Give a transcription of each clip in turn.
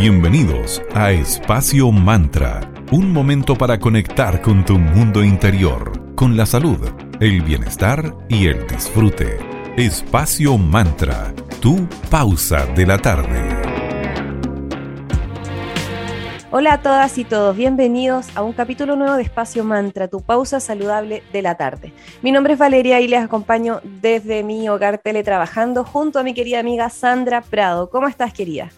Bienvenidos a Espacio Mantra, un momento para conectar con tu mundo interior, con la salud, el bienestar y el disfrute. Espacio Mantra, tu pausa de la tarde. Hola a todas y todos, bienvenidos a un capítulo nuevo de Espacio Mantra, tu pausa saludable de la tarde. Mi nombre es Valeria y les acompaño desde mi hogar teletrabajando junto a mi querida amiga Sandra Prado. ¿Cómo estás, querida?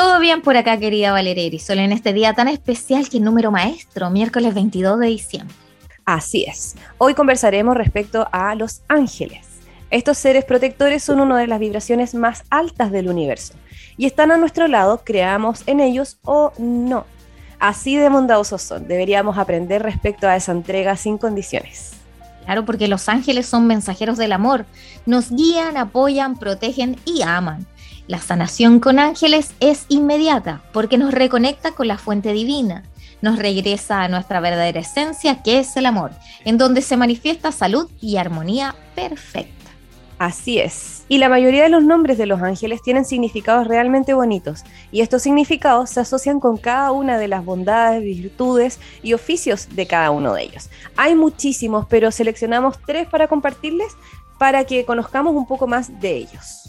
Todo bien por acá, querida Valeria Erisol, en este día tan especial que número maestro, miércoles 22 de diciembre. Así es. Hoy conversaremos respecto a los ángeles. Estos seres protectores son una de las vibraciones más altas del universo y están a nuestro lado, creamos en ellos o no. Así de bondadosos son. Deberíamos aprender respecto a esa entrega sin condiciones. Claro, porque los ángeles son mensajeros del amor. Nos guían, apoyan, protegen y aman. La sanación con ángeles es inmediata porque nos reconecta con la fuente divina. Nos regresa a nuestra verdadera esencia, que es el amor, en donde se manifiesta salud y armonía perfecta. Así es. Y la mayoría de los nombres de los ángeles tienen significados realmente bonitos, y estos significados se asocian con cada una de las bondades, virtudes y oficios de cada uno de ellos. Hay muchísimos, pero seleccionamos tres para compartirles para que conozcamos un poco más de ellos.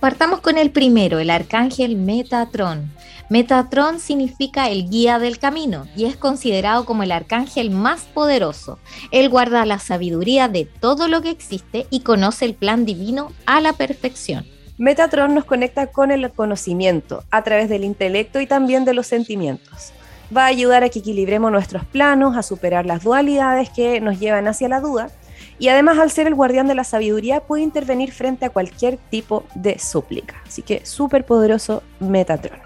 Partamos con el primero, el arcángel Metatron. Metatron significa el guía del camino y es considerado como el arcángel más poderoso. Él guarda la sabiduría de todo lo que existe y conoce el plan divino a la perfección. Metatron nos conecta con el conocimiento a través del intelecto y también de los sentimientos. Va a ayudar a que equilibremos nuestros planos, a superar las dualidades que nos llevan hacia la duda y además al ser el guardián de la sabiduría puede intervenir frente a cualquier tipo de súplica. Así que súper poderoso Metatron.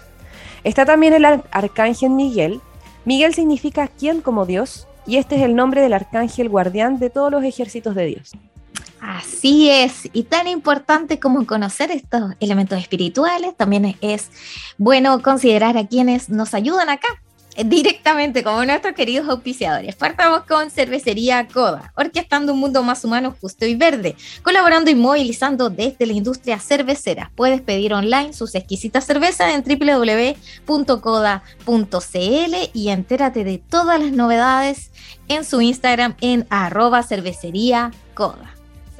Está también el arcángel Miguel. Miguel significa quien como Dios y este es el nombre del arcángel guardián de todos los ejércitos de Dios. Así es, y tan importante como conocer estos elementos espirituales, también es bueno considerar a quienes nos ayudan acá, directamente como nuestros queridos auspiciadores. Partamos con Cervecería Coda, orquestando un mundo más humano, justo y verde, colaborando y movilizando desde la industria cervecera. Puedes pedir online sus exquisitas cervezas en www.coda.cl y entérate de todas las novedades en su Instagram en arroba.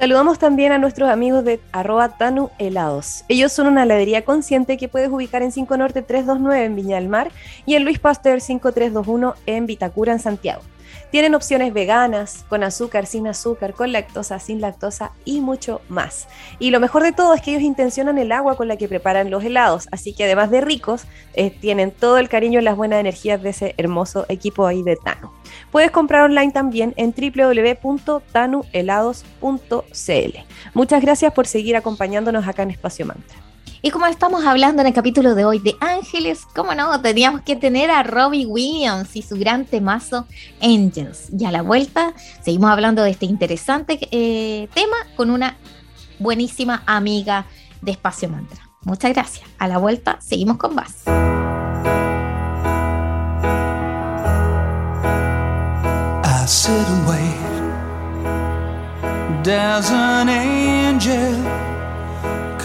Saludamos también a nuestros amigos de arroba Tanu Helados. Ellos son una heladería consciente que puedes ubicar en 5 Norte 329 en Viña del Mar y en Luis Pasteur 5321 en Vitacura, en Santiago. Tienen opciones veganas, con azúcar, sin azúcar, con lactosa, sin lactosa y mucho más. Y lo mejor de todo es que ellos intencionan el agua con la que preparan los helados, así que además de ricos, eh, tienen todo el cariño y las buenas energías de ese hermoso equipo ahí de Tanu. Puedes comprar online también en www.tanuhelados.cl. Muchas gracias por seguir acompañándonos acá en Espacio Mantra. Y como estamos hablando en el capítulo de hoy de ángeles, ¿cómo no? Teníamos que tener a Robbie Williams y su gran temazo Angels. Y a la vuelta seguimos hablando de este interesante eh, tema con una buenísima amiga de Espacio Mantra. Muchas gracias. A la vuelta seguimos con más. I.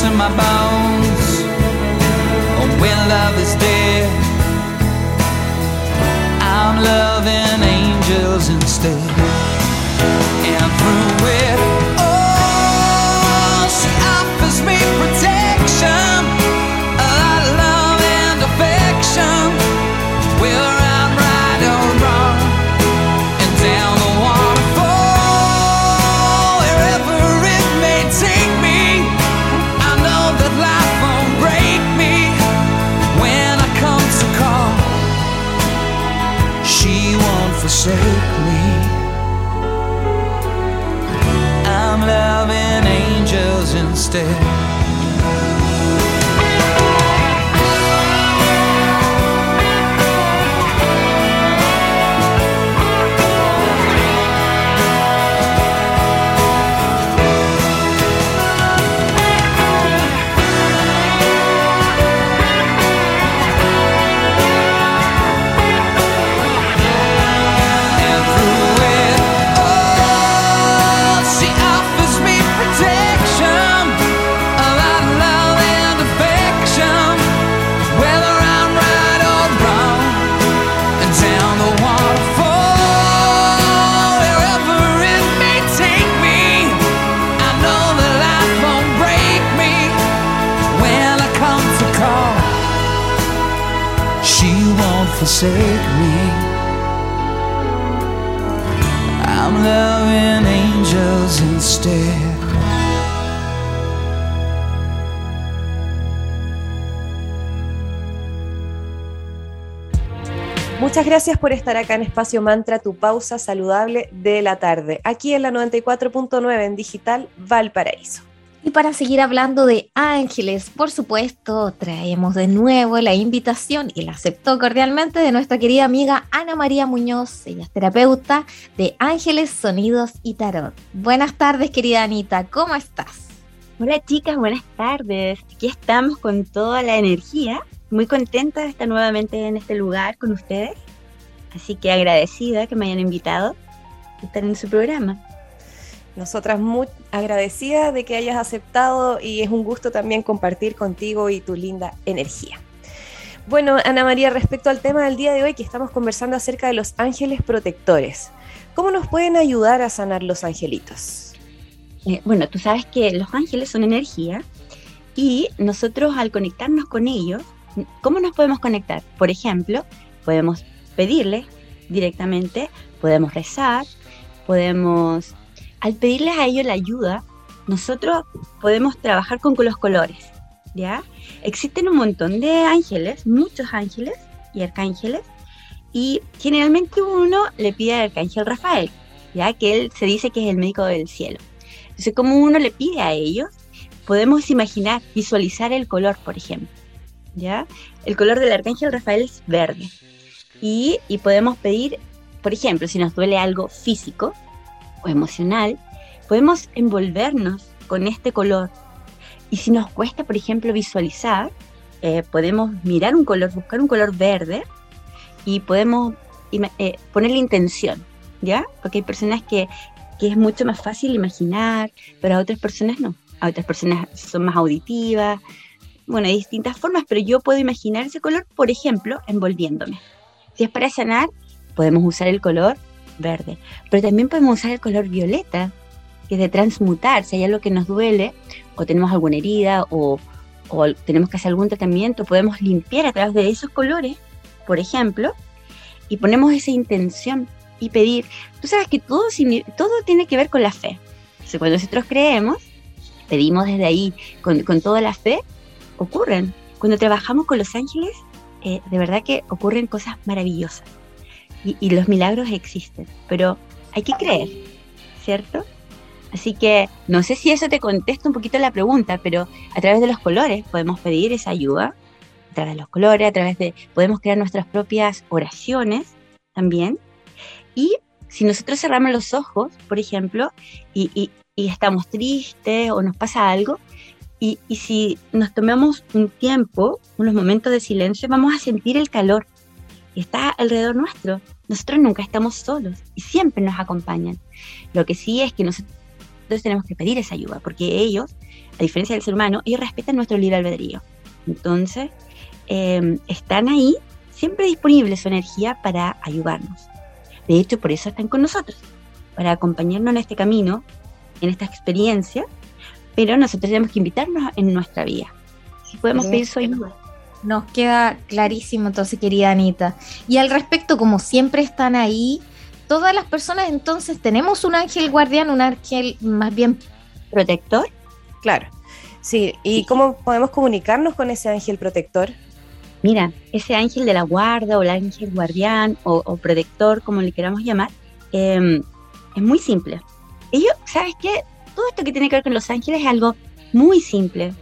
to my bones. And when love is dead, I'm loving angels instead. And through it Muchas gracias por estar acá en Espacio Mantra, tu pausa saludable de la tarde, aquí en la 94.9 en digital Valparaíso. Y para seguir hablando de ángeles, por supuesto, traemos de nuevo la invitación y la aceptó cordialmente de nuestra querida amiga Ana María Muñoz. Ella es terapeuta de Ángeles, Sonidos y Tarot. Buenas tardes, querida Anita, ¿cómo estás? Hola chicas, buenas tardes. Aquí estamos con toda la energía. Muy contenta de estar nuevamente en este lugar con ustedes. Así que agradecida que me hayan invitado a estar en su programa. Nosotras muy agradecidas de que hayas aceptado y es un gusto también compartir contigo y tu linda energía. Bueno, Ana María, respecto al tema del día de hoy que estamos conversando acerca de los ángeles protectores, ¿cómo nos pueden ayudar a sanar los angelitos? Eh, bueno, tú sabes que los ángeles son energía y nosotros al conectarnos con ellos, ¿cómo nos podemos conectar? Por ejemplo, podemos pedirles directamente, podemos rezar, podemos al pedirles a ellos la ayuda, nosotros podemos trabajar con los colores, ¿ya? Existen un montón de ángeles, muchos ángeles y arcángeles, y generalmente uno le pide al arcángel Rafael, ¿ya? Que él se dice que es el médico del cielo. Entonces, como uno le pide a ellos, podemos imaginar, visualizar el color, por ejemplo, ¿ya? El color del arcángel Rafael es verde. Y, podemos pedir, por ejemplo, si nos duele algo físico, o emocional, podemos envolvernos con este color. Y si nos cuesta, por ejemplo, visualizar, eh, podemos mirar un color, buscar un color verde y podemos eh, ponerle intención, ¿ya? Porque hay personas que, que es mucho más fácil imaginar, pero a otras personas no. A otras personas son más auditivas. Bueno, hay distintas formas, pero yo puedo imaginar ese color, por ejemplo, envolviéndome. Si es para sanar, podemos usar el color verde. Pero también podemos usar el color violeta, que es de transmutar. Si hay algo que nos duele, o tenemos alguna herida, o, o tenemos que hacer algún tratamiento, podemos limpiar a través de esos colores, por ejemplo, y ponemos esa intención y pedir. Tú sabes que todo, todo tiene que ver con la fe. Entonces, cuando nosotros creemos, pedimos desde ahí, con, con toda la fe, ocurren. Cuando trabajamos con los ángeles, eh, de verdad que ocurren cosas maravillosas y, los milagros existen, pero hay que creer, ¿cierto? Así que no sé si eso te contesta un poquito la pregunta, pero a través de los colores podemos pedir esa ayuda, a través de los colores, a través de, podemos crear nuestras propias oraciones también. Y si nosotros cerramos los ojos, por ejemplo, y- y estamos tristes o nos pasa algo, y, si nos tomamos un tiempo, unos momentos de silencio, vamos a sentir el calor que está alrededor nuestro. Nosotros nunca estamos solos y siempre nos acompañan. Lo que sí es que nosotros tenemos que pedir esa ayuda, porque ellos, a diferencia del ser humano, ellos respetan nuestro libre albedrío. Entonces, eh, están ahí, siempre disponibles su energía para ayudarnos. De hecho, por eso están con nosotros, para acompañarnos en este camino, en esta experiencia, pero nosotros tenemos que invitarnos en nuestra vida. Si podemos Bien. pedir su ayuda. Nos queda clarísimo entonces, querida Anita. Y al respecto, como siempre están ahí, todas las personas entonces tenemos un ángel guardián, un ángel más bien Protector, Claro. Sí, ¿y cómo podemos comunicarnos con ese ángel protector? Mira, ese ángel de la guarda o el ángel guardián o, o protector, como le queramos llamar, eh, es muy simple. Ellos, ¿sabes qué? Todo esto que tiene que ver con los ángeles es algo muy simple.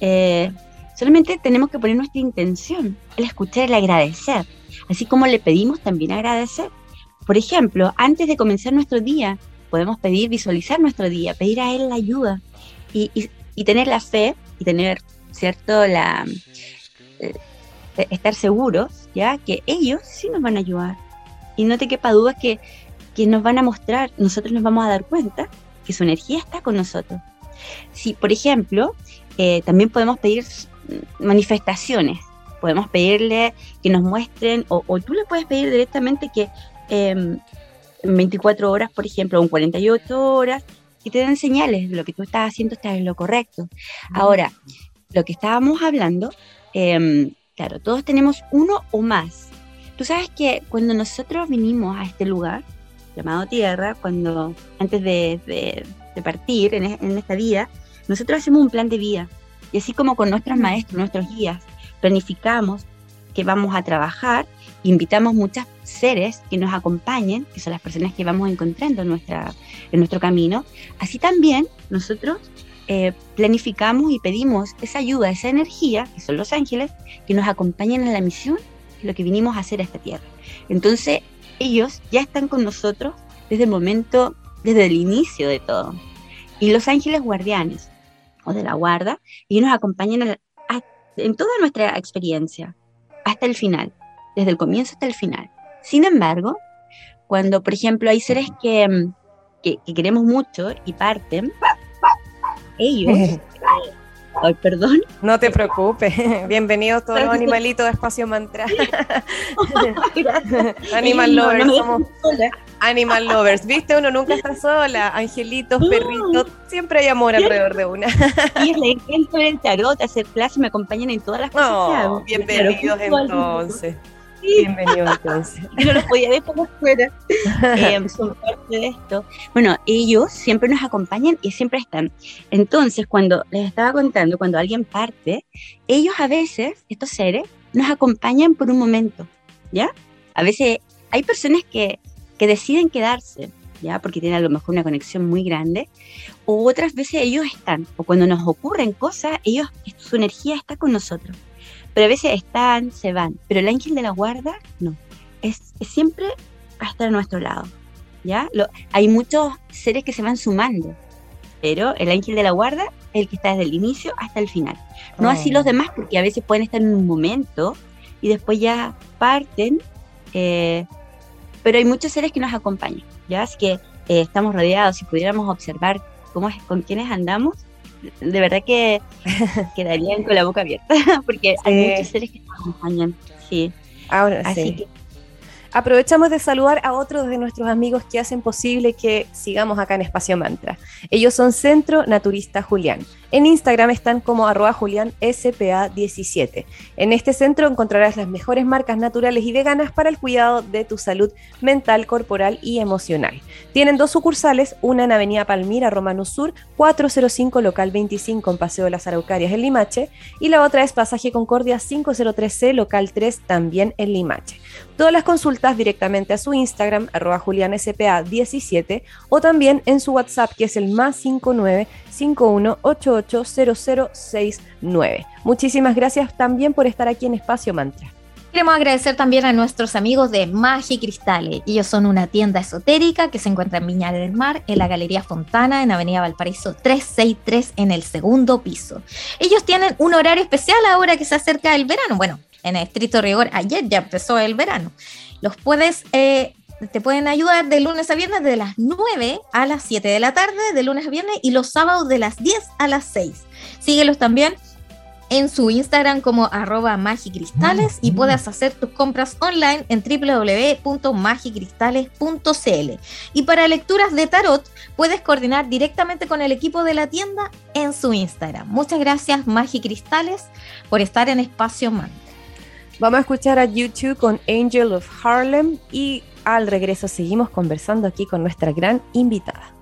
Eh, solamente tenemos que poner nuestra intención, el escuchar, el agradecer. Así como le pedimos también agradecer. Por ejemplo, antes de comenzar nuestro día, podemos pedir, visualizar nuestro día, pedir a Él la ayuda y, y- y tener la fe y tener, ¿cierto?, la, eh, estar seguros, ¿ya? Que ellos sí nos van a ayudar. Y no te quepa duda que, que nos van a mostrar, nosotros nos vamos a dar cuenta su energía está con nosotros. Si, por ejemplo, eh, también podemos pedir manifestaciones, podemos pedirle que nos muestren, o, o tú le puedes pedir directamente que em, en 24 horas, por ejemplo, o en 48 horas, que te den señales de lo que tú estás haciendo está en lo correcto. Ahora, lo que estábamos hablando, em, claro, todos tenemos uno o más. Tú sabes que cuando nosotros vinimos a este lugar llamado Tierra, cuando antes de, de- de partir en, en esta vida, nosotros hacemos un plan de vida. Y así como con nuestros maestros, nuestros guías, planificamos que vamos a trabajar, invitamos muchos seres que nos acompañen, que son las personas que vamos encontrando en, nuestra, en nuestro camino. Así también nosotros eh, planificamos y pedimos esa ayuda, esa energía, que son los ángeles, que nos acompañen en la misión, lo que vinimos a hacer a esta tierra. Entonces, ellos ya están con nosotros desde el momento, desde el inicio de todo. Y los ángeles guardianes, o de la guarda, ellos nos acompañan en toda nuestra experiencia, hasta el final, desde el comienzo hasta el final. Sin embargo, cuando, por ejemplo, hay seres que, que, que queremos mucho y parten, ellos, ay, perdón, No te preocupes. Bienvenidos todos los animalitos de Espacio Mantra. Animal no- lovers, no somos animal lovers. ¿Viste? Uno nunca está sola. Angelitos, perritos, siempre hay amor alrededor de una. ellos les encanta el tarot, hacer clases, me acompañan en todas las cosas Oh, bienvenidos Claro, entonces. Sí. Bienvenidos entonces. yo no los podía ver por fuera. Eh, son esto. Bueno, ellos siempre nos acompañan y siempre están. Entonces, cuando les estaba contando, cuando alguien parte, ellos a veces, estos seres, nos acompañan por un momento, ¿ya? A veces hay personas que, que deciden quedarse, ¿ya? Porque tienen a lo mejor una conexión muy grande, o otras veces ellos están, o cuando nos ocurren cosas, ellos, su energía está con nosotros. Pero a veces están, se van. Pero el ángel de la guarda, no. Es, es siempre va a estar a nuestro lado. ¿Ya? Lo- hay muchos seres que se van sumando, pero el ángel de la guarda es el que está desde el inicio hasta el final. No Oh. así los demás, porque a veces pueden estar en un momento y después ya parten, eh, pero hay muchos seres que nos acompañan, ¿ya? Así que eh, estamos rodeados, si pudiéramos observar cómo es, con quiénes andamos, de verdad que quedarían con la boca abierta, porque hay Sí. muchos seres que nos acompañan, sí. Ahora Así sí. que Aprovechamos de saludar a otros de nuestros amigos que hacen posible que sigamos acá en Espacio Mantra. Ellos son Centro Naturista Julián. En Instagram están como arroba julianspa17. En este centro encontrarás las mejores marcas naturales y veganas para el cuidado de tu salud mental, corporal y emocional. Tienen dos sucursales, una en Avenida Palmira, Romano Sur, 405 local 25 en Paseo de las Araucarias en Limache y la otra es Pasaje Concordia 503C local 3 también en Limache. Todas las consultas directamente a su Instagram, arroba julianspa17 o también en su WhatsApp que es el más 59 51880069. Muchísimas gracias también por estar aquí en Espacio Mantra. Queremos agradecer también a nuestros amigos de Magia Cristales. Ellos son una tienda esotérica que se encuentra en Viña del Mar, en la Galería Fontana, en Avenida Valparaíso 363, en el segundo piso. Ellos tienen un horario especial ahora que se acerca el verano. Bueno, en estricto rigor, ayer ya empezó el verano. Los puedes, eh, te pueden ayudar de lunes a viernes de las 9 a las 7 de la tarde, de lunes a viernes, y los sábados de las 10 a las 6. Síguelos también en su Instagram como arroba magicristales y puedas hacer tus compras online en www.magicristales.cl. Y para lecturas de tarot, puedes coordinar directamente con el equipo de la tienda en su Instagram. Muchas gracias, Magicristales, por estar en Espacio Man. Vamos a escuchar a YouTube con Angel of Harlem y al regreso seguimos conversando aquí con nuestra gran invitada.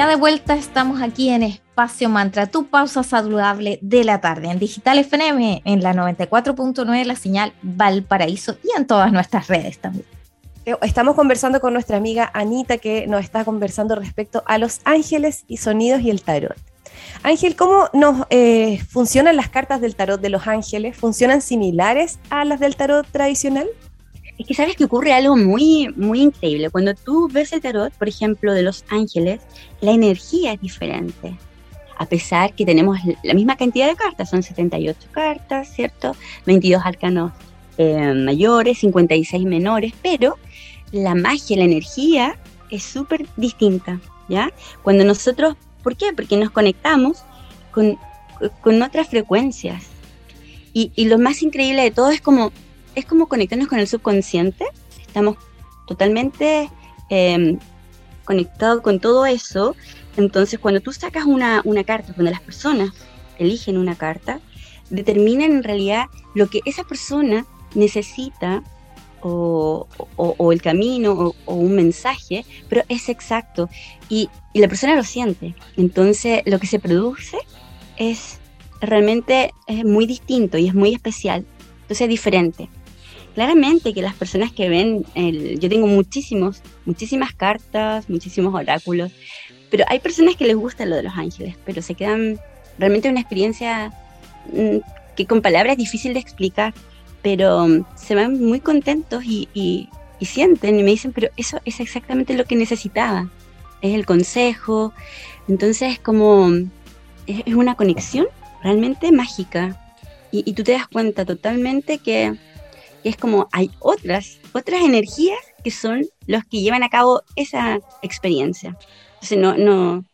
Ya de vuelta estamos aquí en Espacio Mantra, tu pausa saludable de la tarde, en Digital FM, en la 94.9, la señal Valparaíso y en todas nuestras redes también. Eh, Estamos conversando con nuestra amiga Anita que nos está conversando respecto a los ángeles y sonidos y el tarot. Ángel, ¿cómo nos eh, funcionan las cartas del tarot de los ángeles? ¿Funcionan similares a las del tarot tradicional? Es que sabes que ocurre algo muy, muy increíble. Cuando tú ves el tarot, por ejemplo, de los ángeles, la energía es diferente. A pesar que tenemos la misma cantidad de cartas, son 78 cartas, ¿cierto? 22 arcanos eh, mayores, 56 menores, pero la magia, la energía es súper distinta, ¿ya? Cuando nosotros, ¿por qué? Porque nos conectamos con, con otras frecuencias. Y, y lo más increíble de todo es como es como conectarnos con el subconsciente. Estamos totalmente eh, conectados con todo eso. Entonces, cuando tú sacas una, una carta, cuando las personas eligen una carta, determinan en realidad lo que esa persona necesita o, o- o el camino o, o un mensaje, pero es exacto y, y la persona lo siente. Entonces, lo que se produce es realmente es muy distinto y es muy especial. Entonces, es diferente. Claramente que las personas que ven, el- yo tengo muchísimos, muchísimas cartas, muchísimos oráculos, pero hay personas que les gusta lo de los ángeles, pero se quedan realmente una experiencia mm, que con palabras es difícil de explicar, pero mm, se van muy contentos y, y- y sienten y me dicen, pero eso es exactamente lo que necesitaba, es el consejo, entonces es como, mm, es, es una conexión realmente mágica. Y, y tú te das cuenta totalmente que, es como hay otras, otras energías que son los que llevan a cabo esa experiencia. Entonces no, no,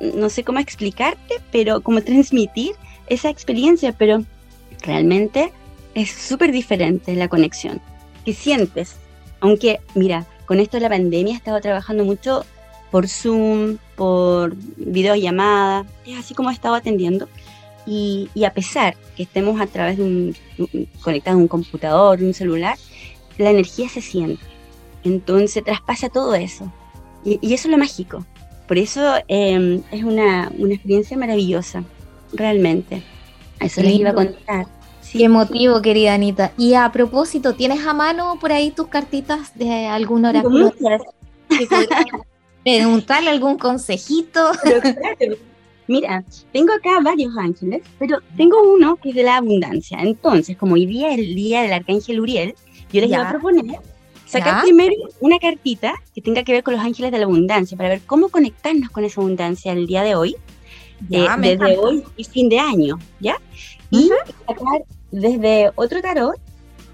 no sé cómo explicarte, pero cómo transmitir esa experiencia, pero realmente es súper diferente la conexión que sientes. Aunque, mira, con esto de la pandemia he estado trabajando mucho por Zoom, por videollamada, es así como he estado atendiendo. Y, y a pesar que estemos a través de un, conectados a un computador, un celular, la energía se siente. Entonces traspasa todo eso. Y, y eso es lo mágico. Por eso eh, es una, una experiencia maravillosa, realmente. Eso les iba a contar. Sí. Qué emotivo, querida Anita. Y a propósito, ¿tienes a mano por ahí tus cartitas de algún oráculo? muchas, Preguntarle algún consejito. pero claro, Mira, tengo acá varios ángeles, pero tengo uno que es de la abundancia. Entonces, como hoy día es el día del arcángel Uriel, yo les Ya. iba a proponer sacar Ya. primero una cartita que tenga que ver con los ángeles de la abundancia, para ver cómo conectarnos con esa abundancia el día de hoy, Ya, eh, desde encanta. hoy y fin de año, ¿ya? Y sacar desde otro tarot,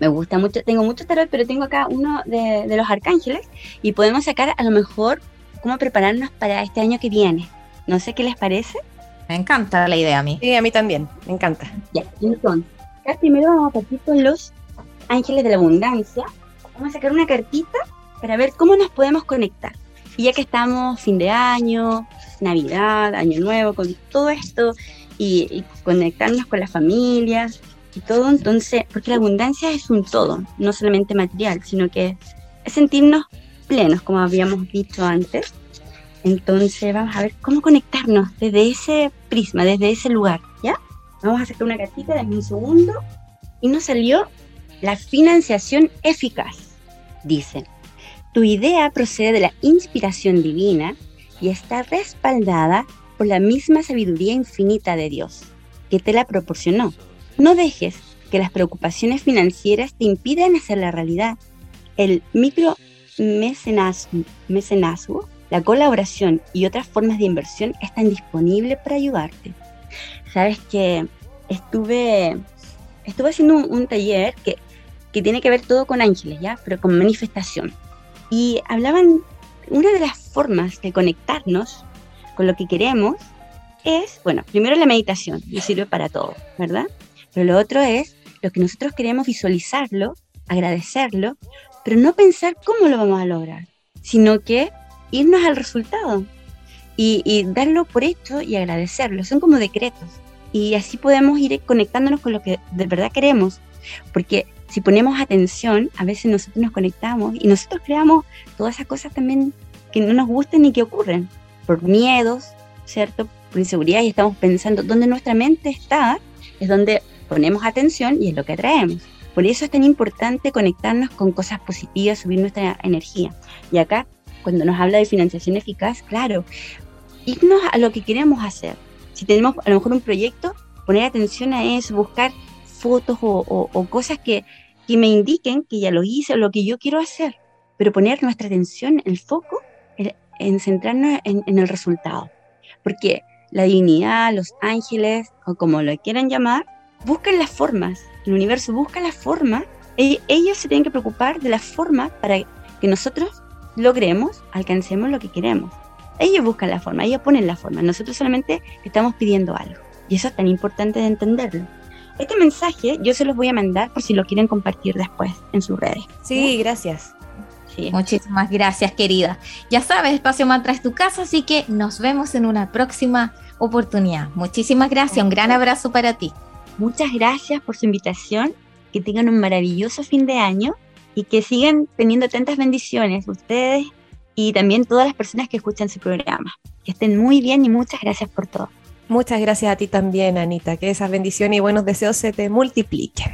me gusta mucho, tengo muchos tarot, pero tengo acá uno de, de los arcángeles y podemos sacar a lo mejor cómo prepararnos para este año que viene. No sé qué les parece. Me encanta la idea a mí. Sí, a mí también, me encanta. Ya, entonces, acá primero vamos a partir con los ángeles de la abundancia. Vamos a sacar una cartita para ver cómo nos podemos conectar. Y ya que estamos fin de año, Navidad, Año Nuevo, con todo esto, y, y conectarnos con las familias y todo, entonces, porque la abundancia es un todo, no solamente material, sino que es sentirnos plenos, como habíamos dicho antes. Entonces vamos a ver cómo conectarnos desde ese prisma, desde ese lugar, ¿ya? Vamos a sacar una cartita, denme un segundo. Y nos salió la financiación eficaz. Dice, tu idea procede de la inspiración divina y está respaldada por la misma sabiduría infinita de Dios, que te la proporcionó. No dejes que las preocupaciones financieras te impidan hacer la realidad. El micro mecenazgo, mecenazgo, la colaboración y otras formas de inversión están disponibles para ayudarte. Sabes que estuve, estuve haciendo un, un taller que, que tiene que ver todo con ángeles, ¿ya? Pero con manifestación. Y hablaban, una de las formas de conectarnos con lo que queremos es, bueno, primero la meditación, y sirve para todo, ¿verdad? Pero lo otro es lo que nosotros queremos visualizarlo, agradecerlo, pero no pensar cómo lo vamos a lograr, sino que irnos al resultado y, y darlo por hecho y agradecerlo. Son como decretos. Y así podemos ir conectándonos con lo que de verdad queremos. Porque si ponemos atención, a veces nosotros nos conectamos y nosotros creamos todas esas cosas también que no nos gustan ni que ocurren. por miedos, ¿cierto? Por inseguridad y estamos pensando dónde nuestra mente está, es donde ponemos atención y es lo que atraemos. Por eso es tan importante conectarnos con cosas positivas, subir nuestra energía. Y acá, cuando nos habla de financiación eficaz, claro, irnos a lo que queremos hacer. Si tenemos a lo mejor un proyecto, poner atención a eso, buscar fotos o, cosas que, que me indiquen que ya lo hice o lo que yo quiero hacer, pero poner nuestra atención, el foco, en, centrarnos en, en, el resultado. Porque la divinidad, los ángeles, o como lo quieran llamar, buscan las formas, el universo busca la forma, e, ellos se tienen que preocupar de la forma para que nosotros logremos, alcancemos lo que queremos. Ellos buscan la forma, ellos ponen la forma, nosotros solamente estamos pidiendo algo. Y eso es tan importante de entenderlo. Este mensaje yo se los voy a mandar por si lo quieren compartir después en sus redes. Sí, gracias. Muchísimas gracias, querida. Ya sabes, Espacio Mantra es tu casa, así que nos vemos en una próxima oportunidad. Muchísimas gracias, un gran abrazo para ti. Muchas gracias por su invitación, que tengan un maravilloso fin de año y que sigan teniendo tantas bendiciones ustedes y también todas las personas que escuchan su programa. Que estén muy bien y muchas gracias por todo. Muchas gracias a ti también, Anita. Que esas bendiciones y buenos deseos se te multipliquen.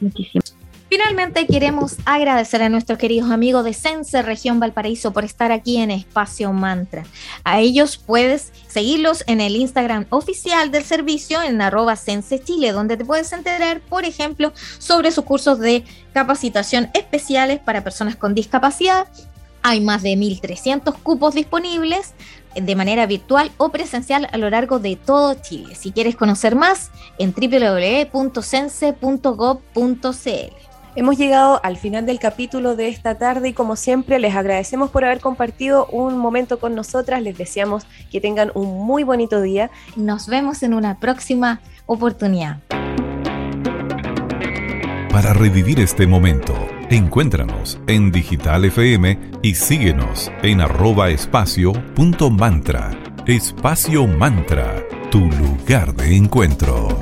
Muchísimas. Finalmente queremos agradecer a nuestros queridos amigos de Sense Región Valparaíso por estar aquí en Espacio Mantra. A ellos puedes seguirlos en el Instagram oficial del servicio en arroba Sense Chile, donde te puedes enterar, por ejemplo, sobre sus cursos de capacitación especiales para personas con discapacidad. Hay más de 1.300 cupos disponibles de manera virtual o presencial a lo largo de todo Chile. Si quieres conocer más, en www.sense.gov.cl. Hemos llegado al final del capítulo de esta tarde y como siempre les agradecemos por haber compartido un momento con nosotras. Les deseamos que tengan un muy bonito día. Nos vemos en una próxima oportunidad. Para revivir este momento, encuéntranos en Digital FM y síguenos en arroba espacio punto mantra. Espacio Mantra, tu lugar de encuentro.